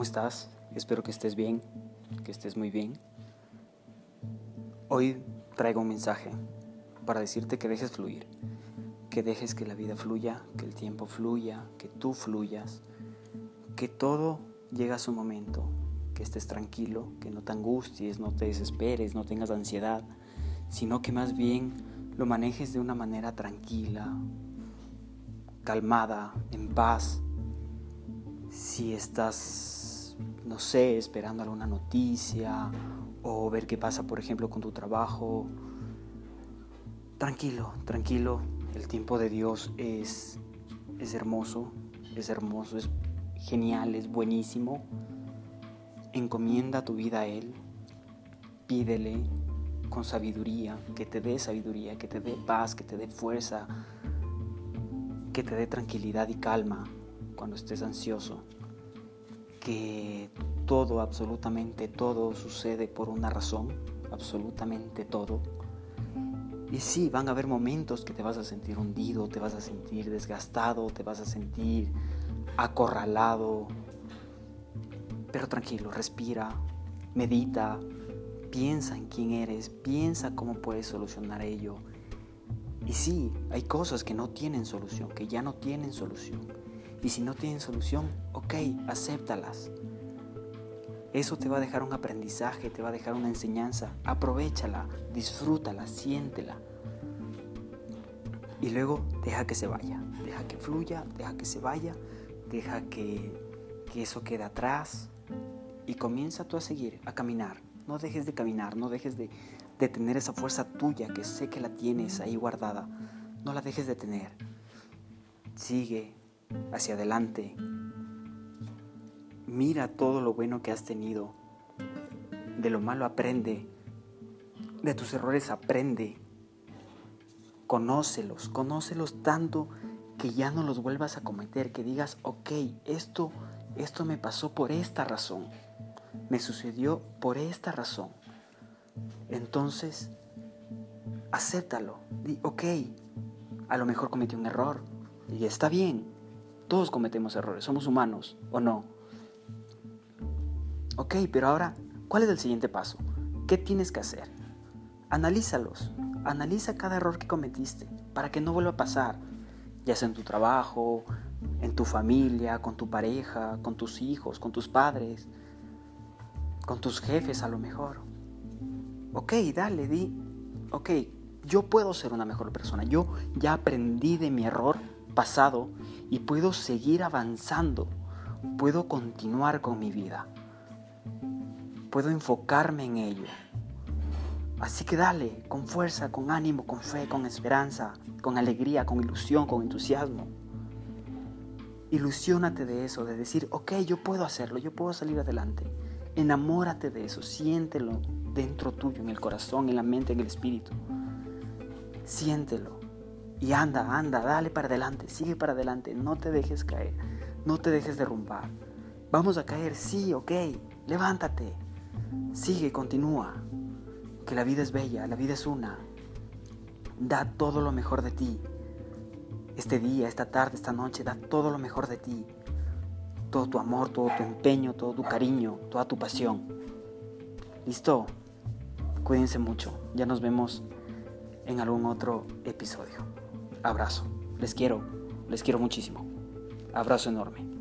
¿Cómo estás? Espero que estés bien, que estés muy bien. Hoy traigo un mensaje para decirte que dejes fluir, que dejes que la vida fluya, que el tiempo fluya, que tú fluyas, que todo llega a su momento, que estés tranquilo, que no te angusties, no te desesperes, no tengas ansiedad, sino que más bien lo manejes de una manera tranquila, calmada, en paz. Si estás, no sé, esperando alguna noticia o ver qué pasa, por ejemplo, con tu trabajo, tranquilo, tranquilo. El tiempo de Dios es, es hermoso, es hermoso, es genial, es buenísimo. Encomienda tu vida a Él, pídele con sabiduría, que te dé sabiduría, que te dé paz, que te dé fuerza, que te dé tranquilidad y calma cuando estés ansioso, que todo, absolutamente todo sucede por una razón, absolutamente todo. Y sí, van a haber momentos que te vas a sentir hundido, te vas a sentir desgastado, te vas a sentir acorralado. Pero tranquilo, respira, medita, piensa en quién eres, piensa cómo puedes solucionar ello y sí, hay cosas que no tienen solución, que ya no tienen solución. Y si no tienen solución, ok, acéptalas. Eso te va a dejar un aprendizaje, te va a dejar una enseñanza. Aprovechala, disfrútala, siéntela. Y luego deja que se vaya, deja que fluya, deja que se vaya, deja que, que eso quede atrás y comienza tú a seguir, a caminar. No dejes de caminar, no dejes de, de tener esa fuerza tuya que sé que la tienes ahí guardada. No la dejes de tener. Sigue hacia adelante. Mira todo lo bueno que has tenido. De lo malo aprende. De tus errores aprende. Conócelos, conócelos tanto que ya no los vuelvas a cometer, que digas, ok, esto, esto me pasó por esta razón, me sucedió por esta razón. Entonces, acéptalo. Di, ok, a lo mejor cometí un error. Y está bien. Todos cometemos errores. Somos humanos, ¿o no? Ok, pero ahora, ¿cuál es el siguiente paso? ¿Qué tienes que hacer? Analízalos. Analiza cada error que cometiste para que no vuelva a pasar. Ya sea en tu trabajo, en tu familia, con tu pareja, con tus hijos, con tus padres, con tus jefes a lo mejor. Ok, dale, di, ok, yo puedo ser una mejor persona. Yo ya aprendí de mi error pasado y puedo seguir avanzando. Puedo continuar con mi vida. Puedo enfocarme en ello. Así que dale, con fuerza, con ánimo, con fe, con esperanza, con alegría, con ilusión, con entusiasmo. Ilusiónate de eso, de decir, ok, yo puedo hacerlo, yo puedo salir adelante. Enamórate de eso, siéntelo, dentro tuyo, en el corazón, en la mente, en el espíritu. Siéntelo y anda, anda, dale para adelante, sigue para adelante, no te dejes caer, no te dejes derrumbar. Vamos a caer, sí, ok, levántate, sigue, continúa, que la vida es bella, la vida es una. Da todo lo mejor de ti. Este día, esta tarde, esta noche, da todo lo mejor de ti. Todo tu amor, todo tu empeño, todo tu cariño, toda tu pasión. ¿Listo? Cuídense mucho. Ya nos vemos en algún otro episodio. Abrazo. Les quiero. Les quiero muchísimo. Abrazo enorme.